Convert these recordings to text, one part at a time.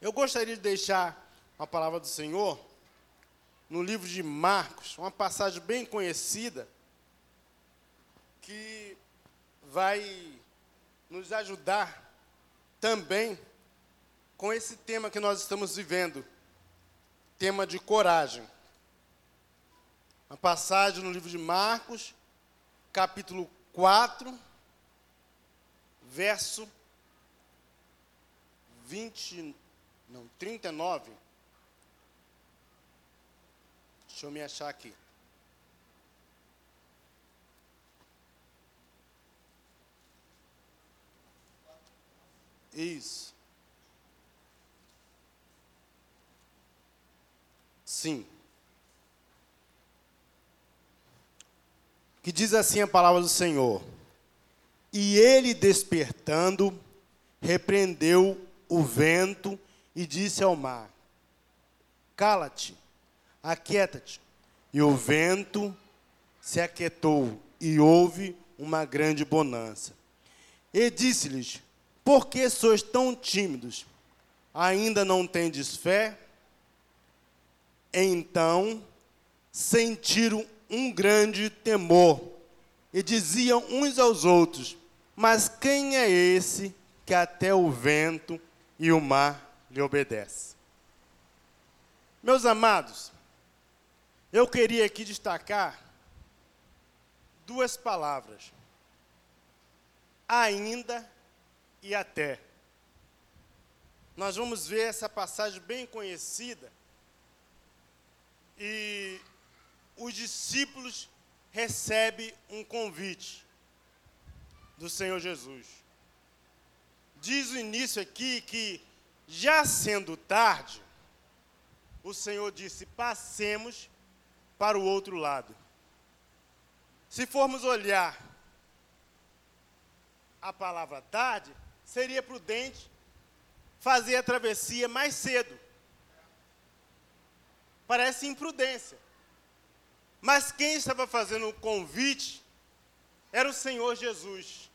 Eu gostaria de deixar a palavra do Senhor no livro de Marcos, uma passagem bem conhecida que vai nos ajudar também com esse tema que nós estamos vivendo, tema de coragem. Uma passagem no livro de Marcos, capítulo 4, verso 20, não, 39. Deixa eu me achar aqui. Isso. Sim. Que diz assim a palavra do Senhor: E ele despertando, repreendeu o vento e disse ao mar: Cala-te, aquieta-te. E o vento se aquietou e houve uma grande bonança. E disse-lhes: Por que sois tão tímidos? Ainda não tendes fé? Então sentiram um grande temor e diziam uns aos outros: Mas quem é esse que até o vento e o mar lhe obedecem? Meus amados, eu queria aqui destacar duas palavras: ainda e até. Nós vamos ver essa passagem bem conhecida e os discípulos recebem um convite do Senhor Jesus. Diz o início aqui que, já sendo tarde, o Senhor disse: passemos para o outro lado. Se formos olhar a palavra tarde, seria prudente fazer a travessia mais cedo. Parece imprudência. Mas quem estava fazendo o convite era o Senhor Jesus.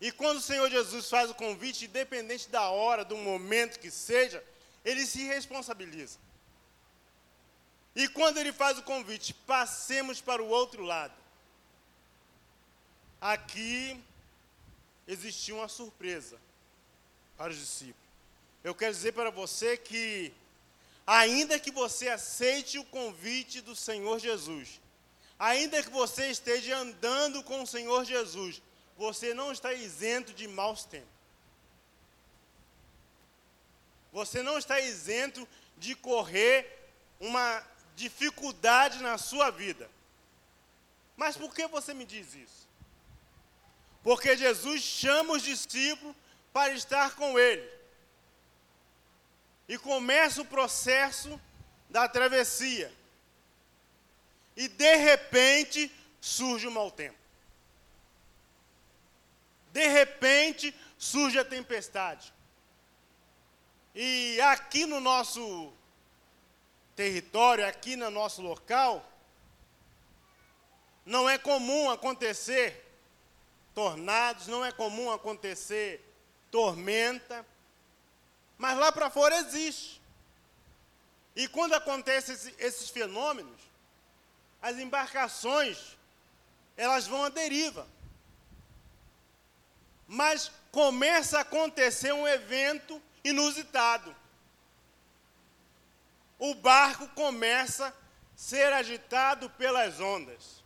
E quando o Senhor Jesus faz o convite, independente da hora, do momento que seja, ele se responsabiliza. E quando ele faz o convite, passemos para o outro lado. Aqui existia uma surpresa para os discípulos. Eu quero dizer para você que ainda que você aceite o convite do Senhor Jesus, ainda que você esteja andando com o Senhor Jesus, você não está isento de maus tempos. Você não está isento de correr uma dificuldade na sua vida. Mas por que você me diz isso? Porque Jesus chama os discípulos para estar com Ele e começa o processo da travessia. E de repente surge o mau tempo. De repente surge a tempestade. E aqui no nosso território, aqui no nosso local, não é comum acontecer tornados, não é comum acontecer tormenta, mas lá para fora existe. E quando acontecem esse, esses fenômenos, as embarcações, elas vão à deriva. Mas começa a acontecer um evento inusitado. O barco começa a ser agitado pelas ondas.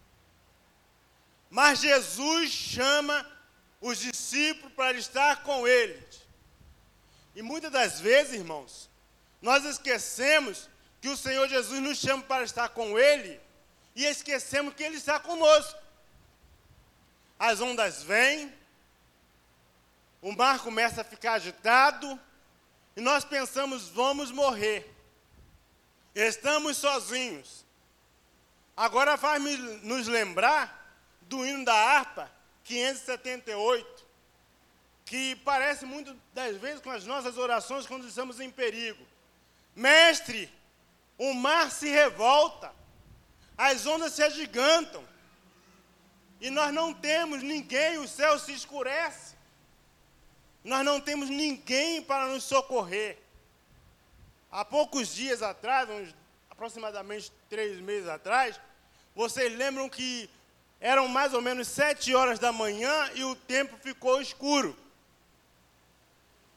Mas Jesus chama os discípulos para estar com eles. E muitas das vezes, irmãos, nós esquecemos que o Senhor Jesus nos chama para estar com Ele e esquecemos que Ele está conosco. As ondas vêm, o mar começa a ficar agitado e nós pensamos, vamos morrer. Estamos sozinhos. Agora vai nos lembrar do hino da harpa 578 que parece muito das vezes com as nossas orações quando estamos em perigo. Mestre, o mar se revolta, as ondas se agigantam, e nós não temos ninguém, o céu se escurece, nós não temos ninguém para nos socorrer. há poucos dias atrás, uns aproximadamente três meses atrás, vocês lembram que eram mais ou menos sete horas da manhã e o tempo ficou escuro.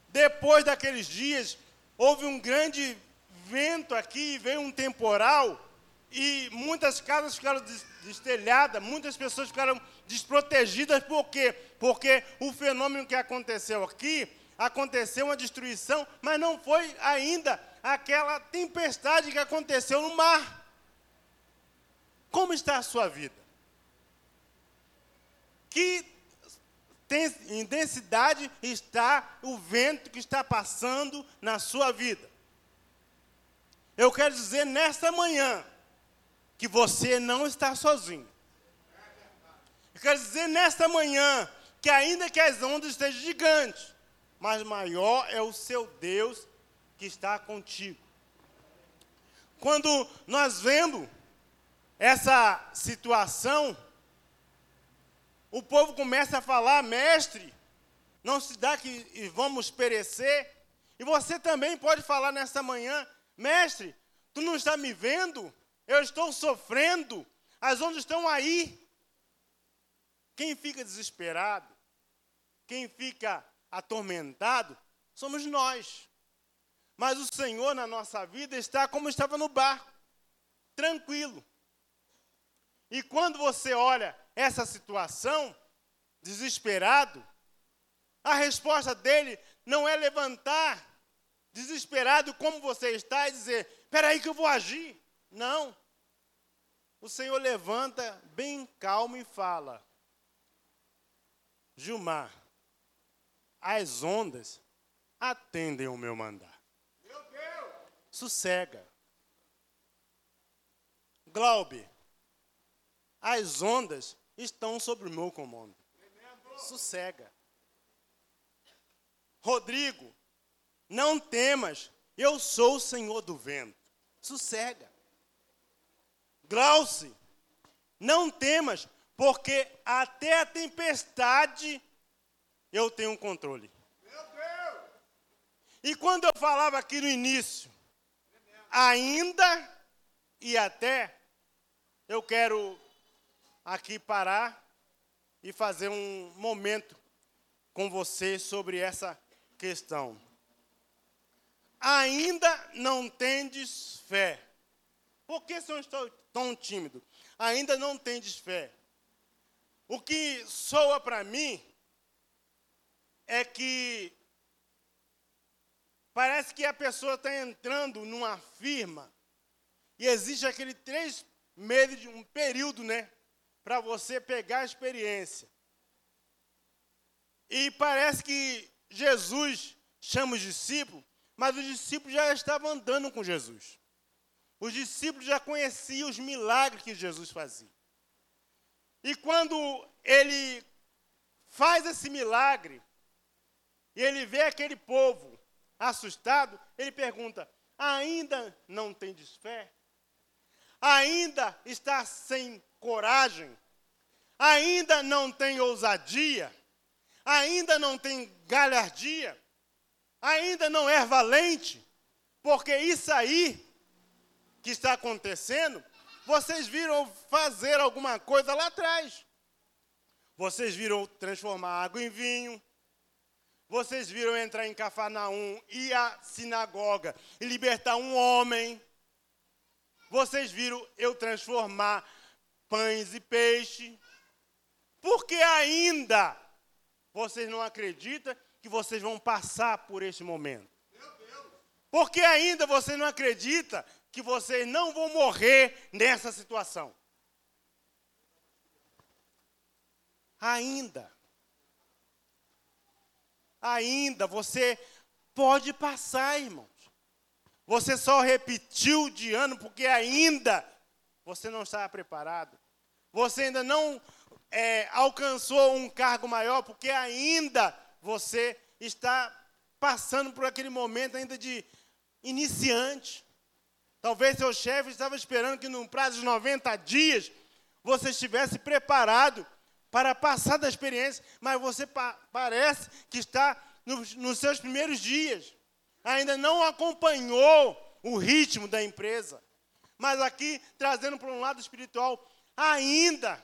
Depois daqueles dias, houve um grande vento aqui, veio um temporal e muitas casas ficaram destelhadas, muitas pessoas ficaram desprotegidas. Por quê? Porque o fenômeno que aconteceu aqui, aconteceu uma destruição, mas não foi ainda aquela tempestade que aconteceu no mar. Como está a sua vida? Que intensidade está o vento que está passando na sua vida? Eu quero dizer nesta manhã que você não está sozinho. Eu quero dizer nesta manhã que ainda que as ondas estejam gigantes, mas maior é o seu Deus que está contigo. Quando nós vemos essa situação, o povo começa a falar, mestre, não se dá que vamos perecer. E você também pode falar nesta manhã, mestre, tu não está me vendo? Eu estou sofrendo, as ondas estão aí. Quem fica desesperado, quem fica atormentado, somos nós. Mas o Senhor na nossa vida está como estava no barco, tranquilo. E quando você olha essa situação, desesperado, a resposta dele não é levantar, desesperado como você está, e dizer: espera aí que eu vou agir. Não. O Senhor levanta bem calmo e fala: Gilmar, as ondas atendem o meu mandar. Meu Deus! Sossega. Glaube, as ondas estão sobre o meu comando. Sossega. Rodrigo, não temas, eu sou o Senhor do vento. Sossega. Glauce, não temas, porque até a tempestade eu tenho um controle. E quando eu falava aqui no início, ainda e até, eu quero aqui parar e fazer um momento com você sobre essa questão. Ainda não tendes fé. Por que são tão tímido? Ainda não tendes fé. O que soa para mim é que parece que a pessoa está entrando numa firma e existe aquele três meses um período, né, para você pegar a experiência. E parece que Jesus chama os discípulos, mas os discípulos já estavam andando com Jesus. Os discípulos já conheciam os milagres que Jesus fazia. E quando ele faz esse milagre, e ele vê aquele povo assustado, ele pergunta: ainda não tem fé? Ainda está sem coragem? Ainda não tem ousadia? Ainda não tem galhardia? Ainda não é valente? Porque isso aí que está acontecendo, vocês viram fazer alguma coisa lá atrás. Vocês viram transformar água em vinho, vocês viram entrar em Cafarnaum, ir à sinagoga e libertar um homem. Vocês viram eu transformar pães e peixe. Porque ainda vocês não acreditam que vocês vão passar por este momento. Porque ainda vocês não acreditam que vocês não vão morrer nessa situação. Ainda ainda, você pode passar, irmãos. Você só repetiu de ano porque ainda você não estava preparado. Você ainda não é, alcançou um cargo maior porque ainda você está passando por aquele momento ainda de iniciante. Talvez seu chefe estava esperando que, num prazo de 90 dias, você estivesse preparado para passar da experiência, mas você pa parece que está nos, nos seus primeiros dias, ainda não acompanhou o ritmo da empresa. Mas aqui, trazendo para um lado espiritual, ainda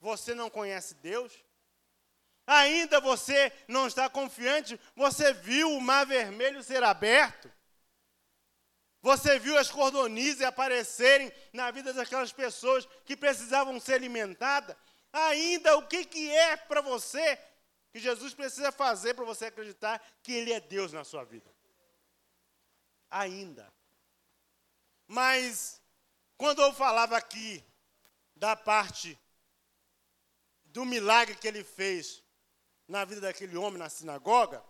você não conhece Deus? Ainda você não está confiante? Você viu o mar vermelho ser aberto? Você viu as cordonizes aparecerem na vida daquelas pessoas que precisavam ser alimentadas? Ainda o que, que é para você que Jesus precisa fazer para você acreditar que Ele é Deus na sua vida? Ainda. Mas, quando eu falava aqui da parte do milagre que ele fez na vida daquele homem na sinagoga,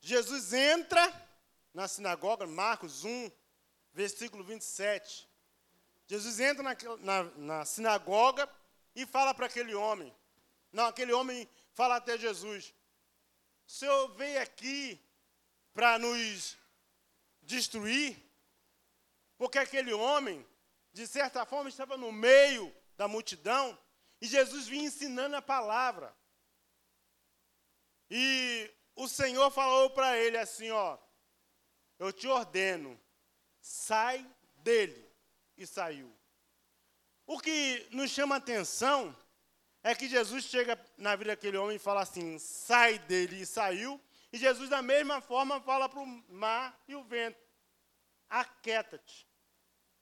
Jesus entra na sinagoga, Marcos 1, versículo 27. Jesus entra na, na, na sinagoga e fala para aquele homem. Não, aquele homem fala até Jesus: O senhor veio aqui para nos destruir? Porque aquele homem, de certa forma, estava no meio da multidão e Jesus vinha ensinando a palavra. E o Senhor falou para ele assim: Ó, eu te ordeno, sai dele. E saiu. O que nos chama atenção é que Jesus chega na vida daquele homem e fala assim: sai dele e saiu. E Jesus, da mesma forma, fala para o mar e o vento: aquieta-te,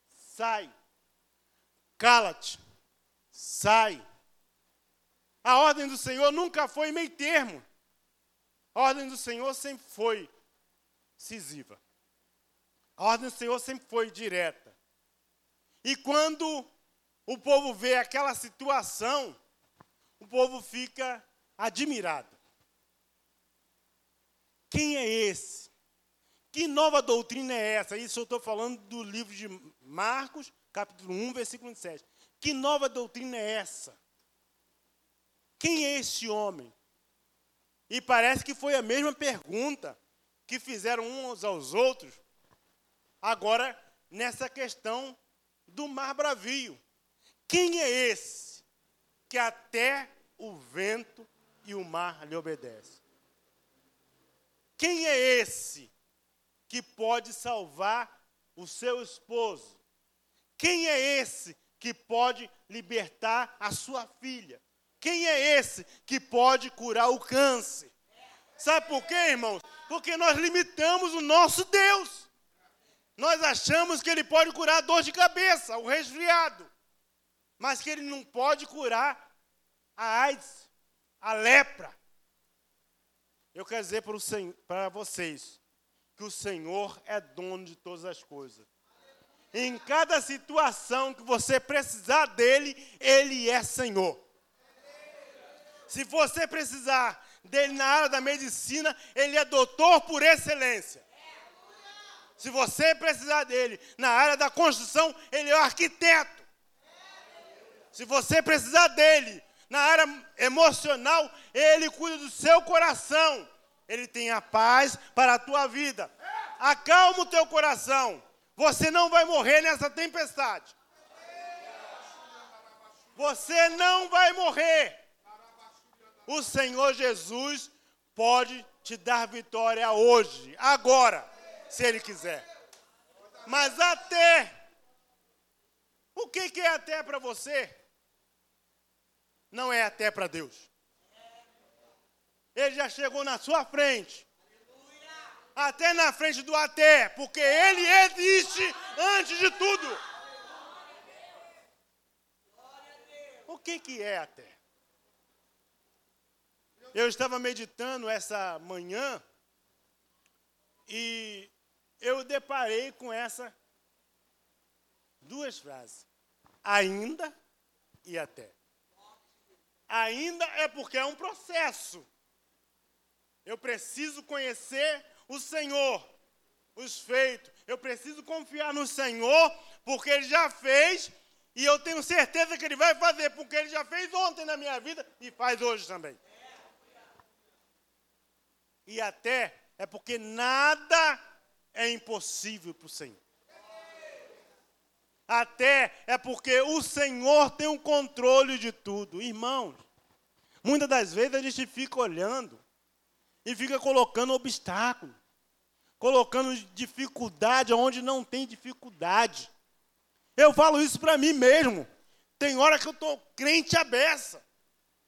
sai, cala-te, sai. A ordem do Senhor nunca foi meio termo. A ordem do Senhor sempre foi decisiva. A ordem do Senhor sempre foi direta. E quando o povo vê aquela situação, o povo fica admirado. Quem é esse? Que nova doutrina é essa? Isso eu estou falando do livro de Marcos, capítulo 1, versículo 27. Que nova doutrina é essa? Quem é esse homem? E parece que foi a mesma pergunta que fizeram uns aos outros Agora, nessa questão do mar bravio. Quem é esse que até o vento e o mar lhe obedecem? Quem é esse que pode salvar o seu esposo? Quem é esse que pode libertar a sua filha? Quem é esse que pode curar o câncer? Sabe por quê, irmãos? Porque nós limitamos o nosso Deus. Nós achamos que ele pode curar dor de cabeça, o resfriado, mas que ele não pode curar a AIDS, a lepra. Eu quero dizer para vocês que o Senhor é dono de todas as coisas. Em cada situação que você precisar dele, ele é Senhor. Se você precisar dele na área da medicina, ele é doutor por excelência. Se você precisar dele na área da construção, ele é o arquiteto. Se você precisar dele na área emocional, ele cuida do seu coração. Ele tem a paz para a tua vida. Acalma o teu coração. Você não vai morrer nessa tempestade. Você não vai morrer. O Senhor Jesus pode te dar vitória hoje, agora se Ele quiser. Mas até. O que, que é até para você? Não é até para Deus. Ele já chegou na sua frente. Até na frente do até, porque Ele existe antes de tudo. O que, que é até? Eu estava meditando essa manhã e eu deparei com essa duas frases. Ainda e até. Ainda é porque é um processo. Eu preciso conhecer o Senhor, os feitos. Eu preciso confiar no Senhor, porque Ele já fez, e eu tenho certeza que Ele vai fazer, porque Ele já fez ontem na minha vida e faz hoje também. E até é porque nada é impossível para o Senhor. Até é porque o Senhor tem o controle de tudo. Irmãos, muitas das vezes a gente fica olhando e fica colocando obstáculo. colocando dificuldade onde não tem dificuldade. Eu falo isso para mim mesmo. Tem hora que eu estou crente a beça.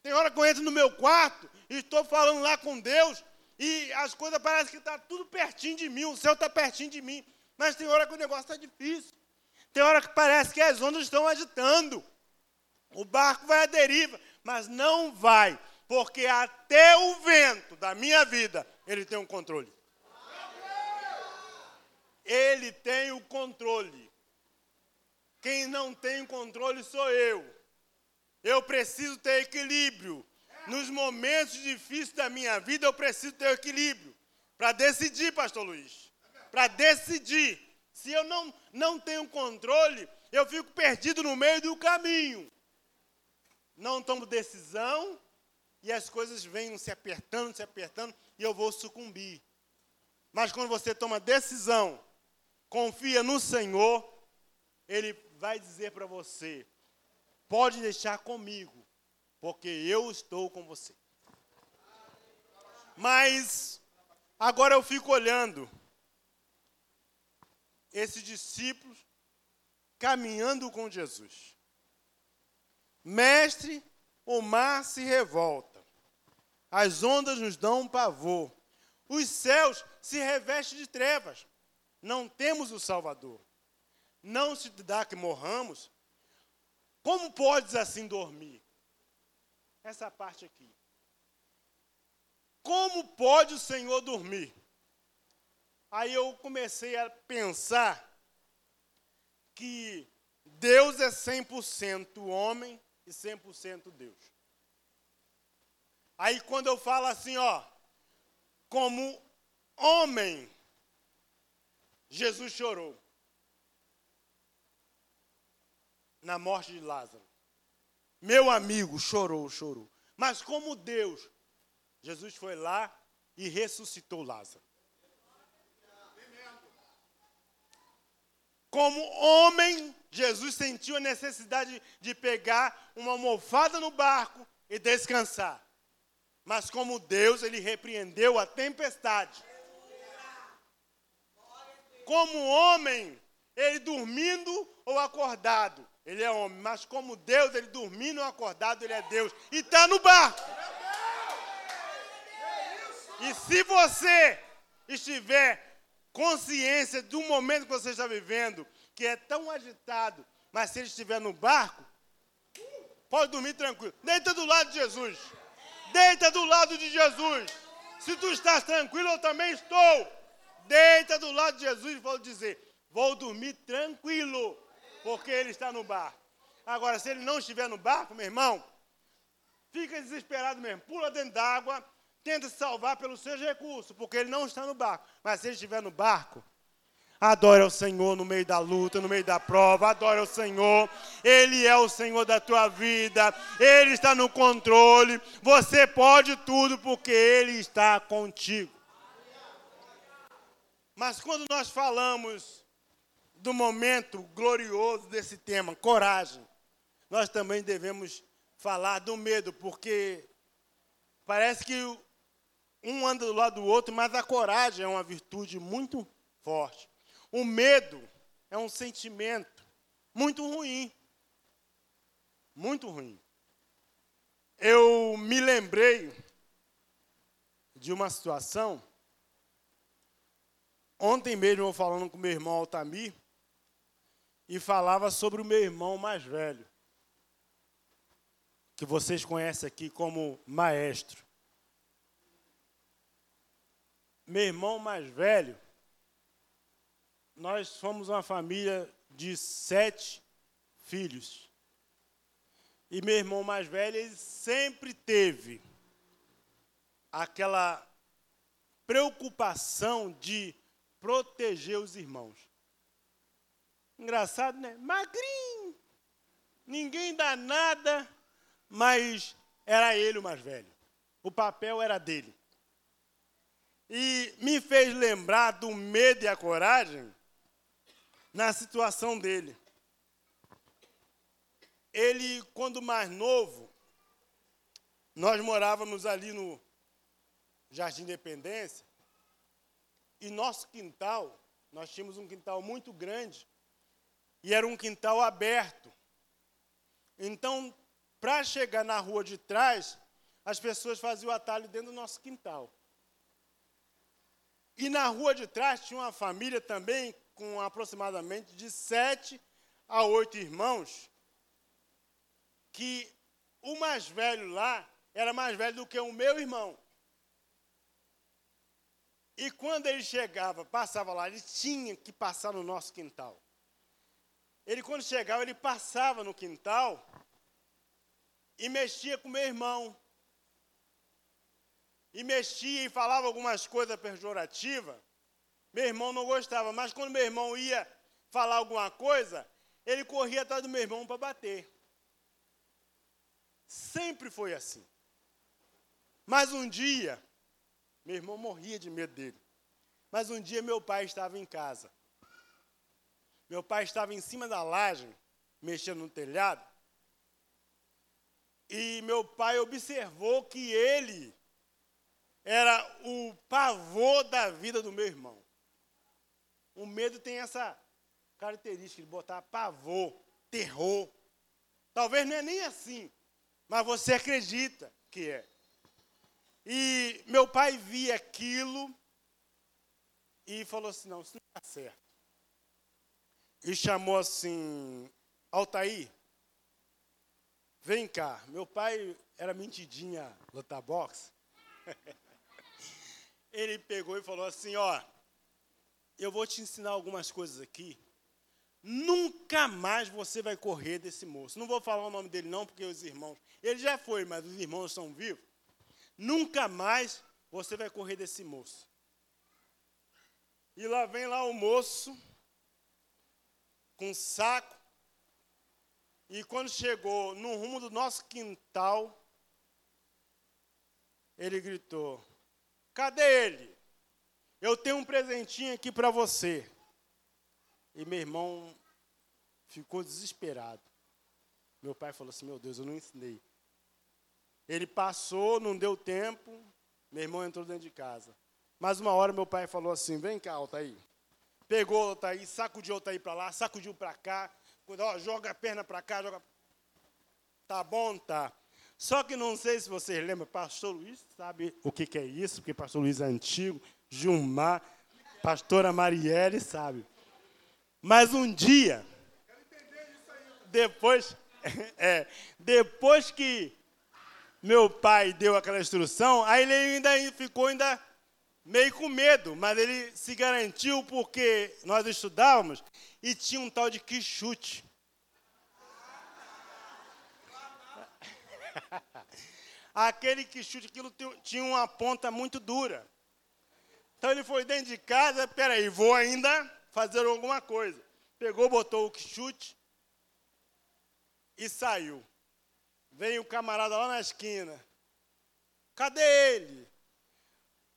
Tem hora que eu entro no meu quarto e estou falando lá com Deus e as coisas parecem que estão tá tudo pertinho de mim, o céu está pertinho de mim. Mas tem hora que o negócio está difícil. Tem hora que parece que as ondas estão agitando. O barco vai à deriva, mas não vai, porque até o vento da minha vida, ele tem um controle. Ele tem o controle. Quem não tem controle sou eu. Eu preciso ter equilíbrio. Nos momentos difíceis da minha vida, eu preciso ter equilíbrio. Para decidir, Pastor Luiz. Para decidir. Se eu não, não tenho controle, eu fico perdido no meio do caminho. Não tomo decisão e as coisas vêm se apertando, se apertando e eu vou sucumbir. Mas quando você toma decisão, confia no Senhor, Ele vai dizer para você: pode deixar comigo, porque eu estou com você. Mas agora eu fico olhando esses discípulos caminhando com Jesus. Mestre, o mar se revolta, as ondas nos dão um pavor, os céus se revestem de trevas, não temos o Salvador. Não se dá que morramos. Como podes assim dormir? Essa parte aqui. Como pode o Senhor dormir? Aí eu comecei a pensar que Deus é 100% homem e 100% Deus. Aí quando eu falo assim, ó, como homem, Jesus chorou na morte de Lázaro. Meu amigo chorou, chorou. Mas como Deus, Jesus foi lá e ressuscitou Lázaro. Como homem, Jesus sentiu a necessidade de pegar uma almofada no barco e descansar. Mas como Deus, ele repreendeu a tempestade. Como homem, ele dormindo ou acordado, ele é homem. Mas como Deus, ele dormindo ou acordado, ele é Deus. E está no barco. E se você estiver consciência do momento que você está vivendo, que é tão agitado, mas se ele estiver no barco, pode dormir tranquilo. Deita do lado de Jesus. Deita do lado de Jesus. Se tu estás tranquilo, eu também estou. Deita do lado de Jesus e vou dizer: vou dormir tranquilo, porque ele está no barco. Agora, se ele não estiver no barco, meu irmão, fica desesperado mesmo. Pula dentro d'água, tenta se salvar pelos seus recursos, porque ele não está no barco. Mas se ele estiver no barco, adore ao Senhor no meio da luta, no meio da prova, adore ao Senhor. Ele é o Senhor da tua vida, ele está no controle. Você pode tudo porque ele está contigo. Mas quando nós falamos do momento glorioso desse tema, coragem, nós também devemos falar do medo, porque parece que um anda do lado do outro, mas a coragem é uma virtude muito forte. O medo é um sentimento muito ruim. Muito ruim. Eu me lembrei de uma situação. Ontem mesmo eu falando com meu irmão Altamir e falava sobre o meu irmão mais velho, que vocês conhecem aqui como maestro meu irmão mais velho, nós somos uma família de sete filhos. E meu irmão mais velho, ele sempre teve aquela preocupação de proteger os irmãos. Engraçado, né? Magrinho, ninguém dá nada, mas era ele o mais velho. O papel era dele. E me fez lembrar do medo e a coragem na situação dele. Ele, quando mais novo, nós morávamos ali no Jardim Independência, E nosso quintal, nós tínhamos um quintal muito grande, e era um quintal aberto. Então, para chegar na rua de trás, as pessoas faziam o atalho dentro do nosso quintal. E na rua de trás tinha uma família também com aproximadamente de sete a oito irmãos, que o mais velho lá era mais velho do que o meu irmão. E quando ele chegava, passava lá, ele tinha que passar no nosso quintal. Ele, quando chegava, ele passava no quintal e mexia com meu irmão. E mexia e falava algumas coisas pejorativas. Meu irmão não gostava, mas quando meu irmão ia falar alguma coisa, ele corria atrás do meu irmão para bater. Sempre foi assim. Mas um dia, meu irmão morria de medo dele. Mas um dia meu pai estava em casa. Meu pai estava em cima da laje, mexendo no telhado. E meu pai observou que ele era o pavor da vida do meu irmão. O medo tem essa característica de botar pavor, terror. Talvez não é nem assim, mas você acredita que é. E meu pai via aquilo e falou assim: não, isso não está certo. E chamou assim: Altair, vem cá. Meu pai era mentidinha lutar boxe. Ele pegou e falou assim: ó, eu vou te ensinar algumas coisas aqui. Nunca mais você vai correr desse moço. Não vou falar o nome dele, não, porque os irmãos. Ele já foi, mas os irmãos são vivos. Nunca mais você vai correr desse moço. E lá vem lá o moço, com um saco. E quando chegou no rumo do nosso quintal, ele gritou: Cadê ele? Eu tenho um presentinho aqui para você. E meu irmão ficou desesperado. Meu pai falou assim: Meu Deus, eu não ensinei. Ele passou, não deu tempo, meu irmão entrou dentro de casa. Mas uma hora meu pai falou assim: Vem cá, Altair. Pegou Altair, sacudiu Altair para lá, sacudiu para cá, ó, joga a perna para cá, joga. Tá bom, tá. Só que não sei se vocês lembram, pastor Luiz sabe o que, que é isso, porque pastor Luiz é antigo, Gilmar, pastora Marielle sabe. Mas um dia, depois, é, depois que meu pai deu aquela instrução, aí ele ainda ficou ainda meio com medo, mas ele se garantiu porque nós estudávamos e tinha um tal de quichute. Aquele que chute, aquilo tinha uma ponta muito dura. Então ele foi dentro de casa, peraí, vou ainda fazer alguma coisa. Pegou, botou o chute e saiu. Veio o camarada lá na esquina. Cadê ele?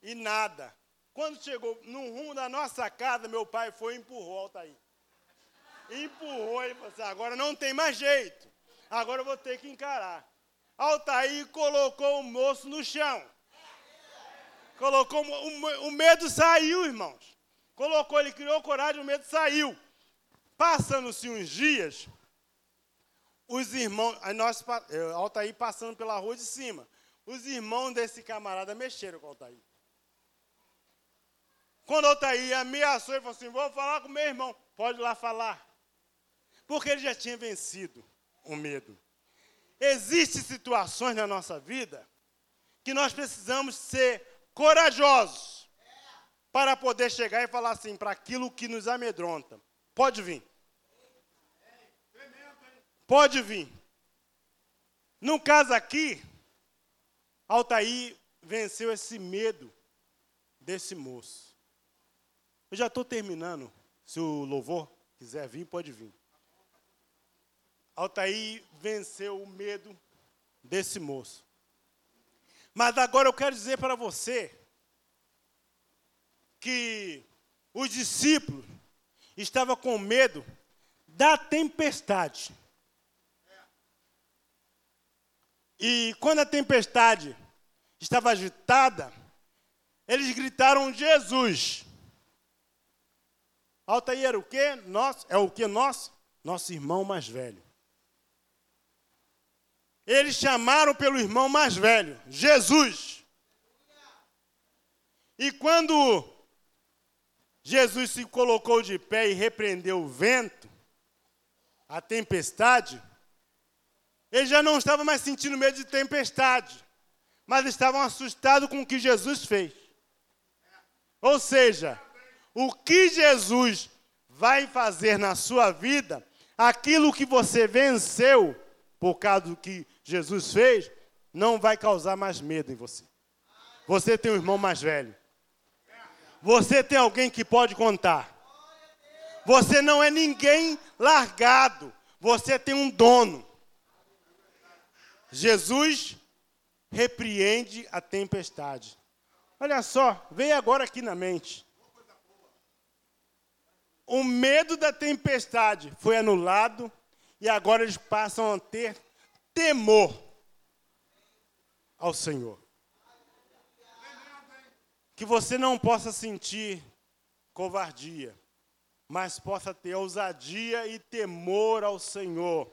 E nada. Quando chegou no rumo da nossa casa, meu pai foi e empurrou Altair. Empurrou e falou assim, agora não tem mais jeito. Agora eu vou ter que encarar. Altair colocou o moço no chão. Colocou, o, o medo saiu, irmãos. Colocou, ele criou coragem, o medo saiu. Passando-se uns dias, os irmãos, nós, Altair passando pela rua de cima, os irmãos desse camarada mexeram com Altair. Quando Altair ameaçou, ele falou assim: Vou falar com meu irmão. Pode lá falar. Porque ele já tinha vencido o medo. Existem situações na nossa vida que nós precisamos ser corajosos para poder chegar e falar assim para aquilo que nos amedronta. Pode vir. Pode vir. No caso aqui, Altair venceu esse medo desse moço. Eu já estou terminando. Se o louvor quiser vir, pode vir. Altair venceu o medo desse moço. Mas agora eu quero dizer para você que os discípulos estavam com medo da tempestade. E quando a tempestade estava agitada, eles gritaram Jesus. Altair era o quê? Nosso, é o que nosso? Nosso irmão mais velho. Eles chamaram pelo irmão mais velho, Jesus. E quando Jesus se colocou de pé e repreendeu o vento, a tempestade, eles já não estavam mais sentindo medo de tempestade, mas estavam assustados com o que Jesus fez. Ou seja, o que Jesus vai fazer na sua vida, aquilo que você venceu por causa do que Jesus fez, não vai causar mais medo em você. Você tem um irmão mais velho. Você tem alguém que pode contar. Você não é ninguém largado. Você tem um dono. Jesus repreende a tempestade. Olha só, veio agora aqui na mente. O medo da tempestade foi anulado e agora eles passam a ter temor ao Senhor. Que você não possa sentir covardia, mas possa ter ousadia e temor ao Senhor,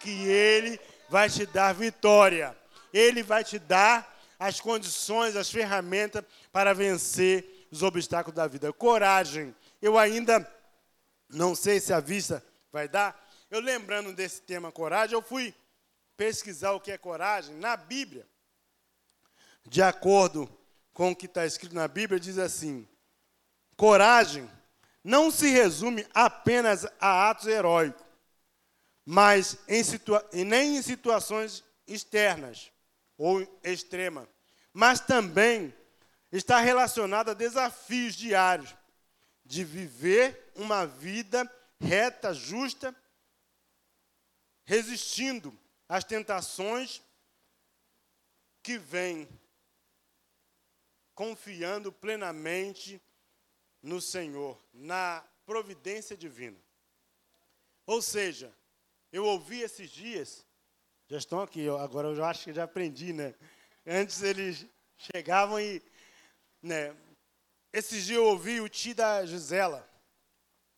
que Ele vai te dar vitória. Ele vai te dar as condições, as ferramentas para vencer os obstáculos da vida. Coragem. Eu ainda não sei se a vista vai dar. Eu lembrando desse tema coragem, eu fui pesquisar o que é coragem na Bíblia. De acordo com o que está escrito na Bíblia, diz assim: coragem não se resume apenas a atos heróicos, mas em situa nem em situações externas ou extremas, mas também está relacionado a desafios diários de viver uma vida reta, justa, resistindo às tentações que vêm, confiando plenamente no Senhor, na providência divina. Ou seja, eu ouvi esses dias, já estão aqui, agora eu já acho que já aprendi, né? Antes eles chegavam e, né? Esses dias eu ouvi o tio da Gisela.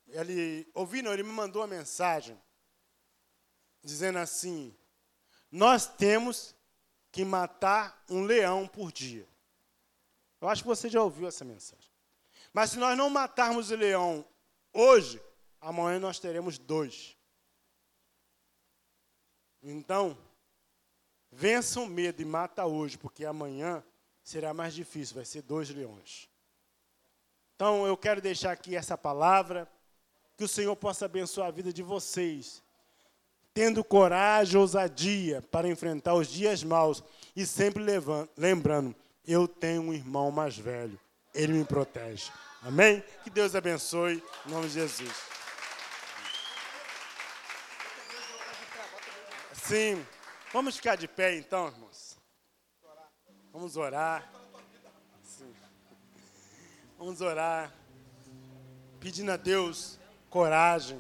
Ele, ouvi não, ele me mandou uma mensagem dizendo assim: Nós temos que matar um leão por dia. Eu acho que você já ouviu essa mensagem. Mas se nós não matarmos o leão hoje, amanhã nós teremos dois. Então, vença o medo e mata hoje, porque amanhã será mais difícil, vai ser dois leões. Então, eu quero deixar aqui essa palavra, que o Senhor possa abençoar a vida de vocês, tendo coragem, ousadia para enfrentar os dias maus e sempre levando, lembrando, eu tenho um irmão mais velho, ele me protege. Amém? Que Deus abençoe, em nome de Jesus. Sim. Vamos ficar de pé então, irmãos. Vamos orar. Vamos orar. Pedindo a Deus coragem